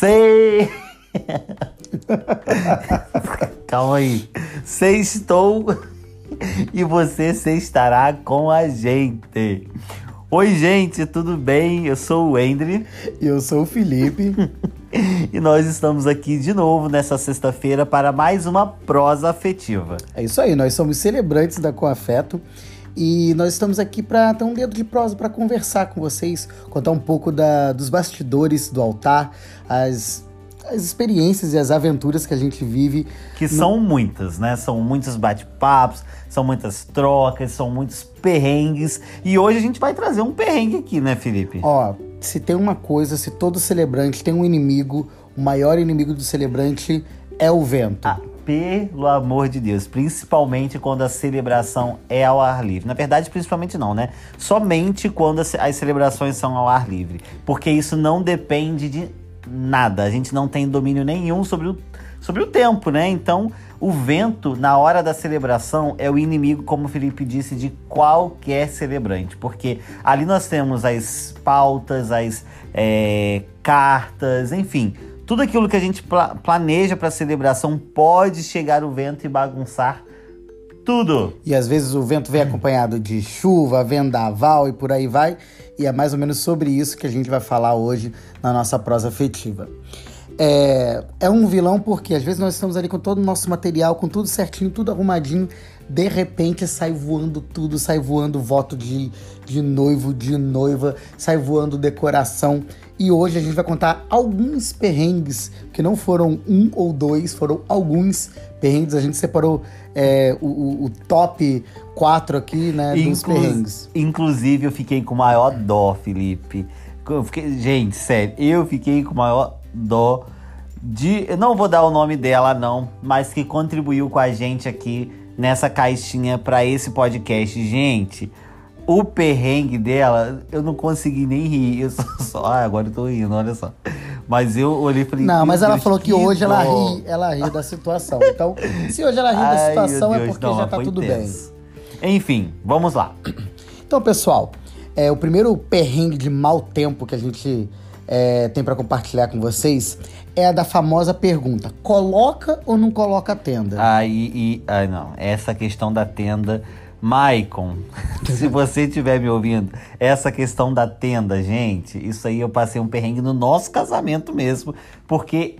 Sei. Calma aí. Sextou e você se estará com a gente. Oi, gente, tudo bem? Eu sou o Endre. E eu sou o Felipe. e nós estamos aqui de novo nessa sexta-feira para mais uma prosa afetiva. É isso aí, nós somos celebrantes da Coafeto e nós estamos aqui para ter um dedo de prosa para conversar com vocês, contar um pouco da, dos bastidores do altar, as as experiências e as aventuras que a gente vive. Que no... são muitas, né? São muitos bate-papos, são muitas trocas, são muitos perrengues. E hoje a gente vai trazer um perrengue aqui, né, Felipe? Ó, se tem uma coisa, se todo celebrante tem um inimigo, o maior inimigo do celebrante é o vento. Ah, pelo amor de Deus, principalmente quando a celebração é ao ar livre. Na verdade, principalmente não, né? Somente quando as celebrações são ao ar livre. Porque isso não depende de nada. A gente não tem domínio nenhum sobre o, sobre o tempo, né? Então, o vento, na hora da celebração, é o inimigo, como o Felipe disse, de qualquer celebrante. Porque ali nós temos as pautas, as é, cartas, enfim. Tudo aquilo que a gente pla planeja para celebração pode chegar o vento e bagunçar tudo. E às vezes o vento vem acompanhado de chuva, vendaval e por aí vai. E é mais ou menos sobre isso que a gente vai falar hoje na nossa prosa afetiva. É, é um vilão porque às vezes nós estamos ali com todo o nosso material, com tudo certinho, tudo arrumadinho. De repente sai voando tudo, sai voando voto de, de noivo, de noiva, sai voando decoração. E hoje a gente vai contar alguns perrengues, que não foram um ou dois, foram alguns perrengues. A gente separou é, o, o, top 4 aqui, né, Inclu dos perrengues. Inclusive, eu fiquei com maior dó, Felipe. Fiquei, gente, sério, eu fiquei com maior dó de. Eu não vou dar o nome dela, não, mas que contribuiu com a gente aqui nessa caixinha para esse podcast. Gente, o perrengue dela, eu não consegui nem rir. Eu só, só ah, agora eu tô rindo, olha só. Mas eu olhei e falei. Não, mas ela Deus, falou que, que hoje ela ri, ela ri da situação. Então, se hoje ela ri da situação, é porque não, já tá tudo tenso. bem. Enfim, vamos lá. Então, pessoal, é, o primeiro perrengue de mau tempo que a gente é, tem para compartilhar com vocês é a da famosa pergunta: coloca ou não coloca a tenda? Aí, e, ai não, essa questão da tenda Maicon, se você estiver me ouvindo, essa questão da tenda, gente, isso aí eu passei um perrengue no nosso casamento mesmo, porque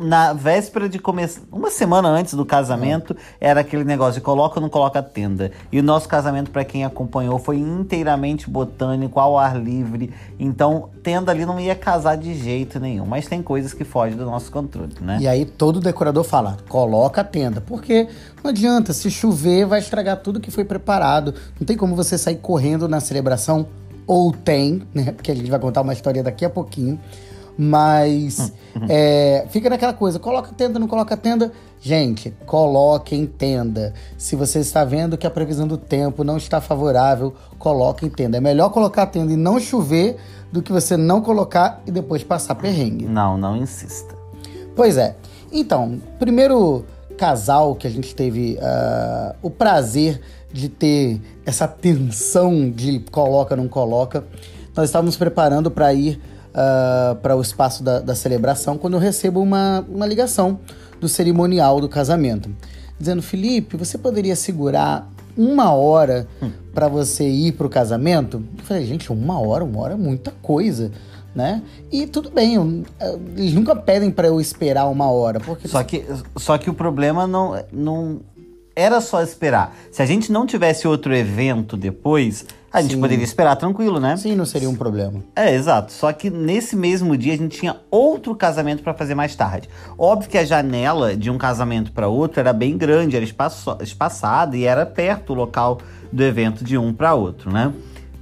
na véspera de começar, uma semana antes do casamento, é. era aquele negócio de coloca ou não coloca tenda. E o nosso casamento, para quem acompanhou, foi inteiramente botânico, ao ar livre. Então, tenda ali não ia casar de jeito nenhum. Mas tem coisas que fogem do nosso controle, né? E aí todo decorador fala: coloca a tenda. Porque não adianta, se chover, vai estragar tudo que foi preparado. Não tem como você sair correndo na celebração. Ou tem, né? Porque a gente vai contar uma história daqui a pouquinho mas é, fica naquela coisa: coloca tenda, não coloca tenda. Gente, coloquem tenda. Se você está vendo que a previsão do tempo não está favorável, coloquem tenda. É melhor colocar tenda e não chover do que você não colocar e depois passar perrengue. Não, não insista. Pois é. Então, primeiro casal que a gente teve uh, o prazer de ter essa tensão de coloca, não coloca, nós estávamos preparando para ir uh, ah, para o espaço da, da, celebração quando eu recebo uma, uma ligação do cerimonial do casamento, dizendo: Felipe, você poderia segurar uma hora hum. para você ir para o casamento? Eu falei: gente, uma hora, uma hora é muita coisa. Né? E tudo bem, eu, eles nunca pedem para eu esperar uma hora. Porque... Só, que, só que o problema não, não era só esperar. Se a gente não tivesse outro evento depois, a gente Sim. poderia esperar tranquilo, né? Sim, não seria um problema. É, exato. Só que nesse mesmo dia a gente tinha outro casamento para fazer mais tarde. Óbvio que a janela de um casamento para outro era bem grande, era espaço, espaçada e era perto o local do evento de um para outro, né?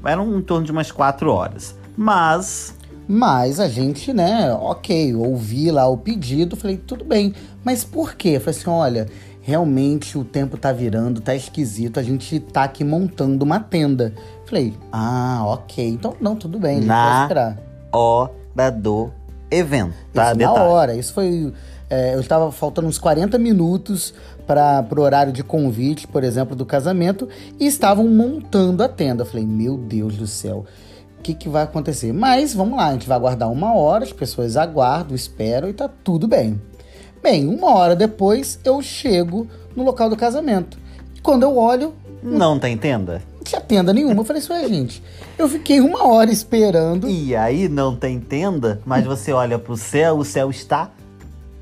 Eram em torno de umas quatro horas. Mas mas a gente, né, ok, ouvi lá o pedido, falei, tudo bem. Mas por quê? Falei assim: olha, realmente o tempo tá virando, tá esquisito, a gente tá aqui montando uma tenda. Falei, ah, ok. Então, não, tudo bem, na esperar. hora do evento, tá? Isso, na hora. Isso foi... É, eu estava faltando uns 40 minutos para o horário de convite, por exemplo, do casamento, e estavam montando a tenda. Eu falei, meu Deus do céu. que, que vai acontecer. Mas vamos lá, a gente vai aguardar uma hora, as pessoas aguardam, esperam e tá tudo bem. Bem, uma hora depois eu chego no local do casamento. Quando eu olho. Não tem tenda? Não tinha tenda nenhuma. Eu falei isso é gente. Eu fiquei uma hora esperando. E aí não tem tenda, mas você olha pro céu, o céu está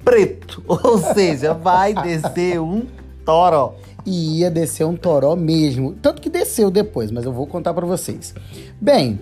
preto. Ou seja, vai descer um toró. E ia descer um toró mesmo. Tanto que desceu depois, mas eu vou contar para vocês. Bem,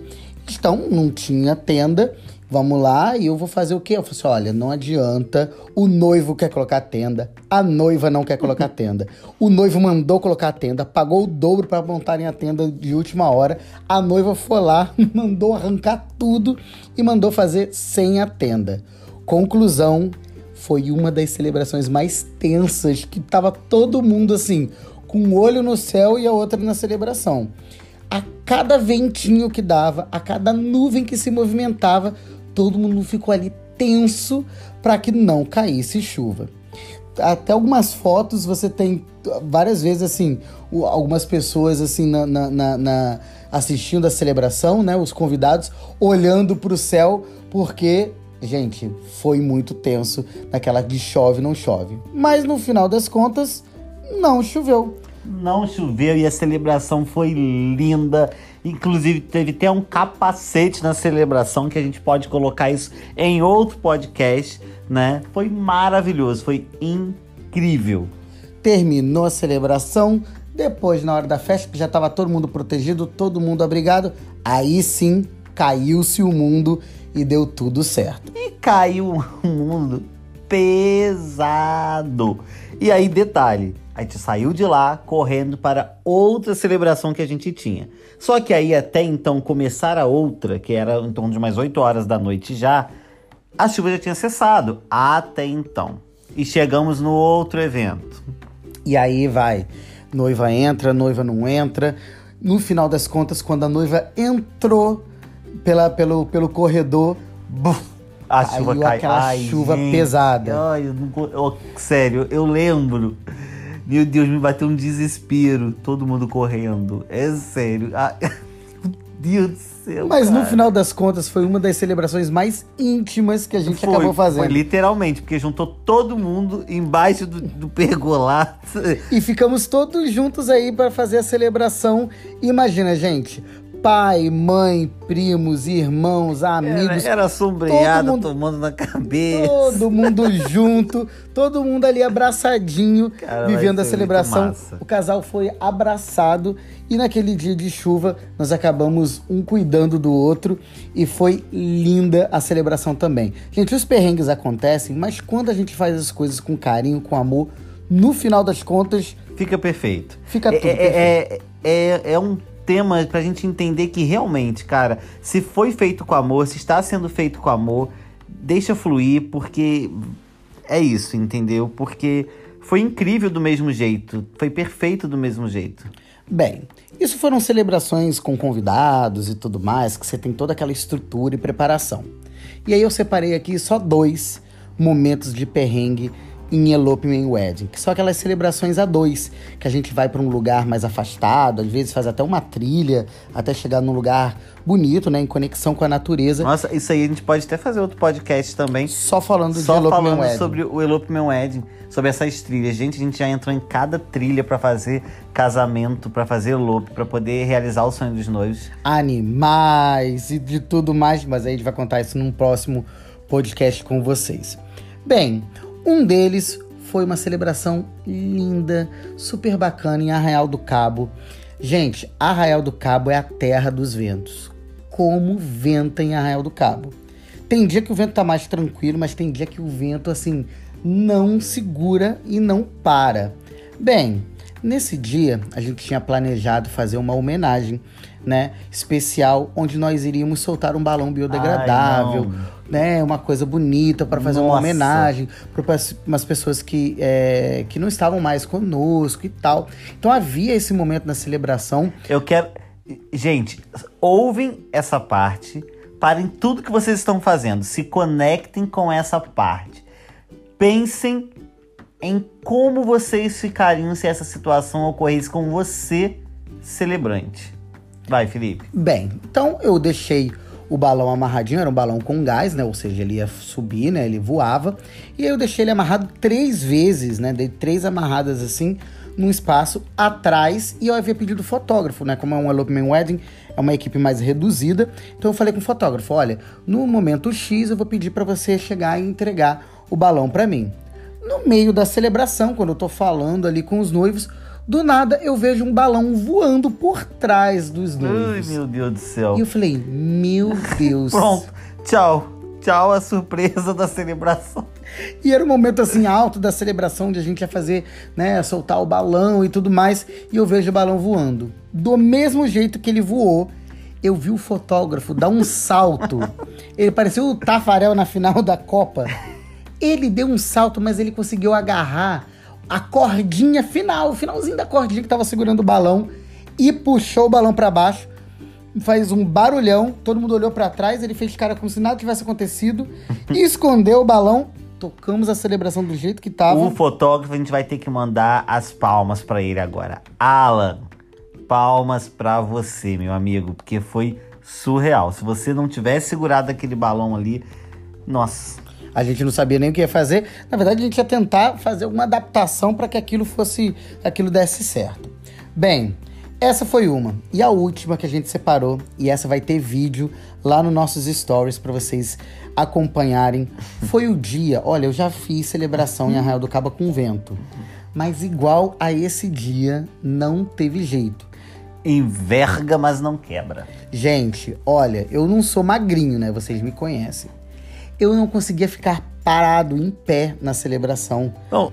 então não tinha tenda. Vamos lá, e eu vou fazer o quê? Eu falei assim: olha, não adianta. O noivo quer colocar tenda, a noiva não quer colocar tenda. O noivo mandou colocar a tenda, pagou o dobro para montarem a tenda de última hora. A noiva foi lá, mandou arrancar tudo e mandou fazer sem a tenda. Conclusão: foi uma das celebrações mais tensas que tava todo mundo assim, com um olho no céu e a outra na celebração. A cada ventinho que dava, a cada nuvem que se movimentava, todo mundo ficou ali tenso para que não caísse chuva. Até algumas fotos você tem várias vezes assim, algumas pessoas assim na, na, na assistindo a celebração, né? Os convidados olhando para o céu porque gente foi muito tenso naquela de chove não chove. Mas no final das contas não choveu não choveu e a celebração foi linda. Inclusive, teve até um capacete na celebração que a gente pode colocar isso em outro podcast, né? Foi maravilhoso, foi incrível. Terminou a celebração, depois, na hora da festa, que já estava todo mundo protegido, todo mundo abrigado, aí sim caiu-se o mundo e deu tudo certo. E caiu um mundo pesado. E aí, detalhe, a gente saiu de lá correndo para outra celebração que a gente tinha. Só que aí, até então, começar a outra, que era em torno de mais 8 horas da noite já, a chuva já tinha cessado. Até então. E chegamos no outro evento. E aí vai. Noiva entra, noiva não entra. No final das contas, quando a noiva entrou pela, pelo, pelo corredor, buf, a chuva caiu. aquela Ai, chuva gente. pesada. Ai, eu não, eu, sério, eu lembro meu Deus, me bateu um desespero. Todo mundo correndo. É sério. Ah, meu Deus do céu. Mas cara. no final das contas, foi uma das celebrações mais íntimas que a gente foi, acabou fazendo. Foi literalmente, porque juntou todo mundo embaixo do, do pergolado. E ficamos todos juntos aí para fazer a celebração. Imagina, gente, pai, mãe, primos, irmãos, amigos. Era, era sombreada, mundo, tomando na cabeça. Todo mundo junto, todo mundo ali abraçadinho, Cara, vivendo a celebração. O casal foi abraçado e naquele dia de chuva nós acabamos um cuidando do outro e foi linda a celebração também. Gente, os perrengues acontecem, mas quando a gente faz as coisas com carinho, com amor, no final das contas. Fica perfeito. Fica tudo é, perfeito. É, é, é um tema pra gente entender que realmente, cara, se foi feito com amor, se está sendo feito com amor, deixa fluir, porque é isso, entendeu? Porque foi incrível do mesmo jeito, foi perfeito do mesmo jeito. Bem, isso foram celebrações com convidados e tudo mais, que você tem toda aquela estrutura e preparação. E aí eu separei aqui só dois momentos de perrengue em Elopement Wedding, que são aquelas celebrações a dois, que a gente vai para um lugar mais afastado, às vezes faz até uma trilha, até chegar num lugar bonito, né, em conexão com a natureza. Nossa, isso aí a gente pode até fazer outro podcast também. Só falando Só de Elopement falando Wedding. sobre o Elopement Wedding, sobre essas trilhas. Gente, a gente já entrou em cada trilha para fazer casamento, para fazer elope, para poder realizar o sonho dos noivos. Animais e de tudo mais, mas aí a gente vai contar isso num próximo podcast com vocês. Bem, um deles foi uma celebração linda, super bacana em Arraial do Cabo. Gente, Arraial do Cabo é a terra dos ventos. Como venta em Arraial do Cabo. Tem dia que o vento tá mais tranquilo, mas tem dia que o vento, assim, não segura e não para. Bem, nesse dia a gente tinha planejado fazer uma homenagem, né, especial, onde nós iríamos soltar um balão biodegradável. Ai, né, uma coisa bonita para fazer uma Nossa. homenagem para umas pessoas que, é, que não estavam mais conosco e tal. Então havia esse momento na celebração. Eu quero. Gente, ouvem essa parte, parem tudo que vocês estão fazendo, se conectem com essa parte. Pensem em como vocês ficariam se essa situação ocorresse com você, celebrante. Vai, Felipe. Bem, então eu deixei o balão amarradinho, era um balão com gás, né? Ou seja, ele ia subir, né? Ele voava. E eu deixei ele amarrado três vezes, né? Dei três amarradas assim num espaço atrás e eu havia pedido fotógrafo, né? Como é um elopement wedding, é uma equipe mais reduzida. Então eu falei com o fotógrafo, olha, no momento X eu vou pedir para você chegar e entregar o balão para mim. No meio da celebração, quando eu tô falando ali com os noivos, do nada eu vejo um balão voando por trás dos noivos. Ai, meu Deus do céu. E eu falei, meu Deus. Pronto, tchau. Tchau, a surpresa da celebração. E era um momento assim alto da celebração onde a gente ia fazer, né, soltar o balão e tudo mais, e eu vejo o balão voando. Do mesmo jeito que ele voou, eu vi o fotógrafo dar um salto. Ele pareceu o Tafarel na final da Copa. Ele deu um salto, mas ele conseguiu agarrar a cordinha final, o finalzinho da cordinha que tava segurando o balão e puxou o balão para baixo. Faz um barulhão, todo mundo olhou para trás, ele fez cara como se nada tivesse acontecido e escondeu o balão. Tocamos a celebração do jeito que tava. O fotógrafo, a gente vai ter que mandar as palmas para ele agora. Alan, palmas para você, meu amigo, porque foi surreal. Se você não tivesse segurado aquele balão ali, nossa, a gente não sabia nem o que ia fazer. Na verdade, a gente ia tentar fazer uma adaptação para que aquilo fosse, aquilo desse certo. Bem, essa foi uma. E a última que a gente separou, e essa vai ter vídeo lá nos nossos stories para vocês acompanharem, foi o dia. Olha, eu já fiz celebração em Arraial do Cabo com vento, mas igual a esse dia não teve jeito. Enverga, mas não quebra. Gente, olha, eu não sou magrinho, né? Vocês me conhecem eu não conseguia ficar parado em pé na celebração. Bom.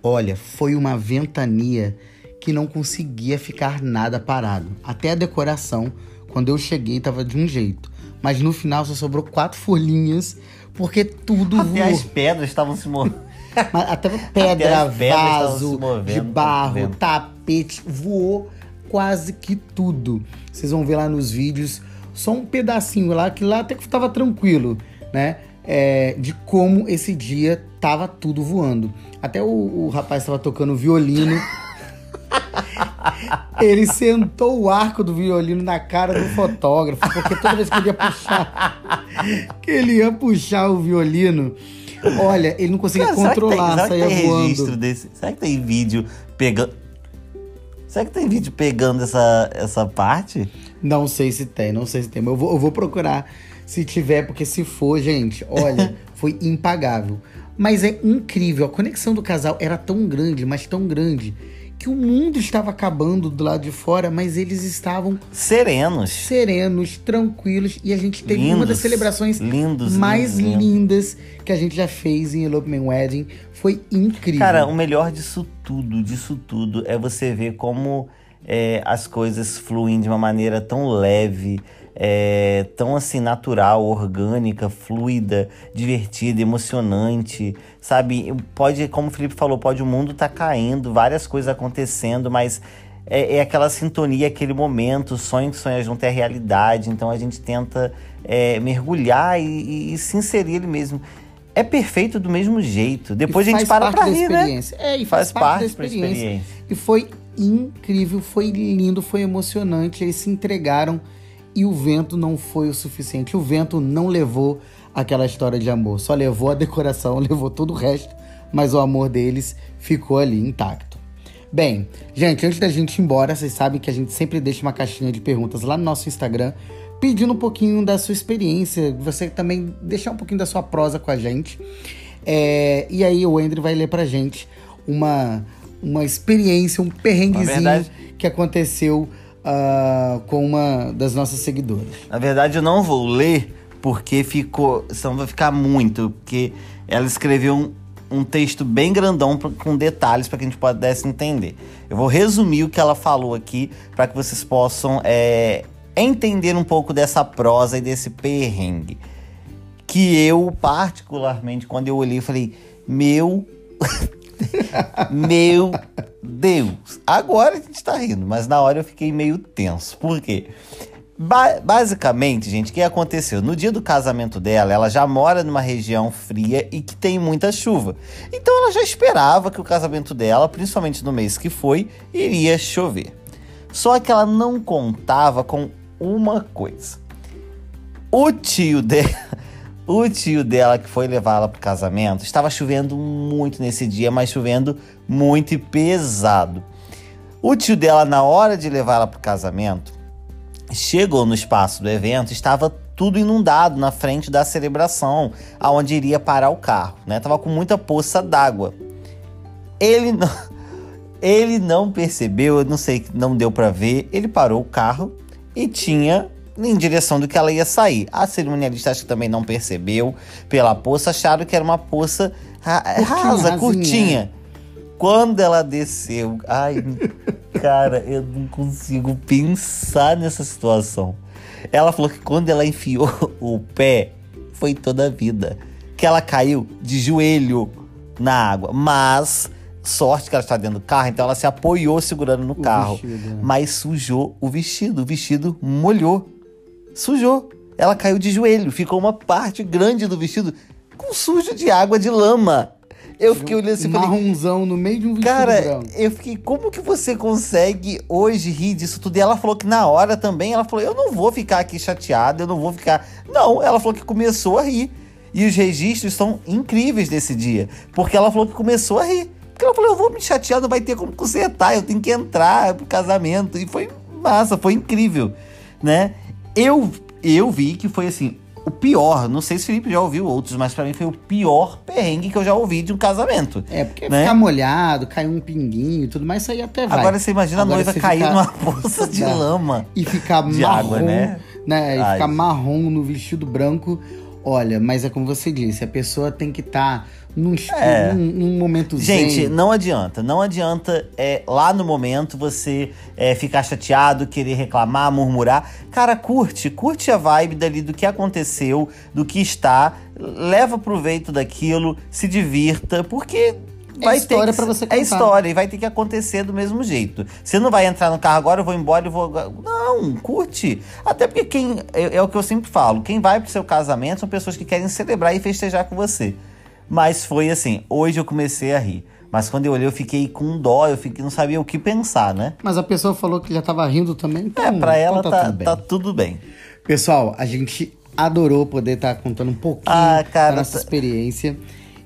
Olha, foi uma ventania que não conseguia ficar nada parado. Até a decoração, quando eu cheguei, estava de um jeito. Mas no final só sobrou quatro folhinhas, porque tudo Até voou. as pedras estavam se movendo. Até pedra, Até vaso, de barro, tapete, voou quase que tudo. Vocês vão ver lá nos vídeos, só um pedacinho lá, que lá até que tava tranquilo, né? É, de como esse dia tava tudo voando. Até o, o rapaz estava tocando violino. Ele sentou o arco do violino na cara do fotógrafo, porque toda vez que ele ia puxar, que ele ia puxar o violino, Olha, ele não conseguia Cara, controlar, será que tem, será que tem voando. registro desse? Será que tem vídeo pegando. Será que tem vídeo pegando essa, essa parte? Não sei se tem, não sei se tem. Mas eu vou, eu vou procurar se tiver, porque se for, gente, olha, foi impagável. Mas é incrível, a conexão do casal era tão grande, mas tão grande, que o mundo estava acabando do lado de fora, mas eles estavam serenos, serenos, tranquilos e a gente teve lindos, uma das celebrações lindos, mais lindos, lindas que a gente já fez em Elopement Wedding. Foi incrível. Cara, o melhor disso tudo, disso tudo é você ver como é, as coisas fluem de uma maneira tão leve, é, tão assim natural, orgânica, fluida, divertida, emocionante, sabe? Pode, como o Felipe falou, pode o mundo tá caindo, várias coisas acontecendo, mas é, é aquela sintonia, aquele momento, o sonho que sonha junto é a realidade. Então a gente tenta é, mergulhar e, e, e, se inserir ele mesmo. É perfeito do mesmo jeito. Depois a gente para pra rir, né? É, e faz, faz parte, parte da experiência. experiência. E foi incrível, foi lindo, foi emocionante. Eles se entregaram e o vento não foi o suficiente. O vento não levou aquela história de amor, só levou a decoração, levou todo o resto, mas o amor deles ficou ali intacto. Bem, gente, antes da gente ir embora, vocês sabem que a gente sempre deixa uma caixinha de perguntas lá no nosso Instagram, pedindo um pouquinho da sua experiência, você também deixar um pouquinho da sua prosa com a gente. É, e aí o Andrew vai ler pra gente uma, uma experiência, um perrenguezinho que aconteceu uh, com uma das nossas seguidoras. Na verdade, eu não vou ler porque ficou, senão vai ficar muito, porque ela escreveu um, um texto bem grandão com detalhes para que a gente pudesse entender. Eu vou resumir o que ela falou aqui para que vocês possam é, entender um pouco dessa prosa e desse perrengue. Que eu, particularmente, quando eu olhei, falei: Meu Meu Deus! Agora a gente tá rindo, mas na hora eu fiquei meio tenso. Por quê? Ba basicamente, gente, o que aconteceu? No dia do casamento dela, ela já mora numa região fria e que tem muita chuva. Então ela já esperava que o casamento dela, principalmente no mês que foi, iria chover. Só que ela não contava com uma coisa. O tio dela, o tio dela que foi levá-la pro casamento, estava chovendo muito nesse dia, mas chovendo muito e pesado. O tio dela, na hora de levá-la pro casamento, chegou no espaço do evento, estava tudo inundado na frente da celebração, aonde iria parar o carro, né? Tava com muita poça d'água. Ele não, ele não percebeu, eu não sei, não deu para ver. Ele parou o carro e tinha em direção do que ela ia sair. A cerimonialista acho que também não percebeu pela poça, acharam que era uma poça ra rasa, curtinha. Quando ela desceu, ai, cara, eu não consigo pensar nessa situação. Ela falou que quando ela enfiou o pé, foi toda a vida. Que ela caiu de joelho na água. Mas, sorte que ela está dentro do carro, então ela se apoiou segurando no o carro. Vestido. Mas sujou o vestido. O vestido molhou. Sujou. Ela caiu de joelho. Ficou uma parte grande do vestido com sujo de água de lama. Eu fiquei olhando assim, marronzão falei, no meio de um vestido Cara, branco. eu fiquei, como que você consegue hoje rir disso tudo? E ela falou que na hora também, ela falou, eu não vou ficar aqui chateada, eu não vou ficar... Não, ela falou que começou a rir. E os registros são incríveis desse dia. Porque ela falou que começou a rir. Porque ela falou, eu vou me chatear, não vai ter como consertar, eu tenho que entrar pro casamento. E foi massa, foi incrível, né? Eu, eu vi que foi assim, o pior, não sei se o Felipe já ouviu outros, mas para mim foi o pior perrengue que eu já ouvi de um casamento. É, porque né? ficar molhado, cair um pinguinho e tudo mais, isso aí até vai. Agora você imagina Agora a noiva cair ficar... numa poça de lama. E ficar de marrom, água, né? né? E ficar marrom no vestido branco. Olha, mas é como você disse, a pessoa tem que estar tá num, é. num, num, momento Gente, zen. não adianta. Não adianta é, lá no momento você é, ficar chateado, querer reclamar, murmurar. Cara, curte. Curte a vibe dali do que aconteceu, do que está. Leva proveito daquilo, se divirta, porque é vai história para você contar. É história e vai ter que acontecer do mesmo jeito. Você não vai entrar no carro agora, eu vou embora e vou. Não, curte. Até porque quem. É, é, o que eu sempre falo: quem vai pro seu casamento são pessoas que querem celebrar e festejar com você. Mas foi assim, hoje eu comecei a rir. Mas quando eu olhei, eu fiquei com dó, eu fiquei, não sabia o que pensar, né? Mas a pessoa falou que já tava rindo também, então. É, pra ela então tá, tá, tudo tá, tudo bem. Pessoal, a gente adorou poder estar tá contando um pouquinho ah, cara, da nossa tá... experiência.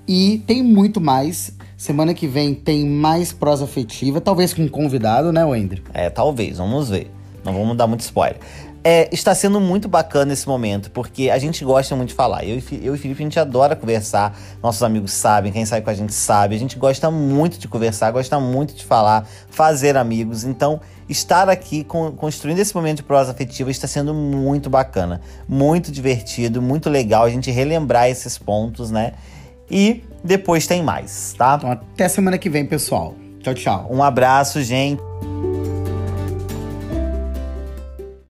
E tem muito mais. Semana que vem tem mais prosa afetiva, talvez com um convidado, né, Wender? É, talvez, vamos ver. Não vamos dar muito spoiler. É, está sendo muito bacana esse momento, porque a gente gosta muito de falar. Eu, eu e Felipe, a gente adora conversar. Nossos amigos sabem, quem sai com a gente sabe. A gente gosta muito de conversar, gosta muito de falar, fazer amigos. Então, estar aqui com, construindo esse momento de prosa afetiva está sendo muito bacana, muito divertido, muito legal a gente relembrar esses pontos, né? E depois tem mais, tá? Então, até semana que vem, pessoal. Tchau, tchau. Um abraço, gente.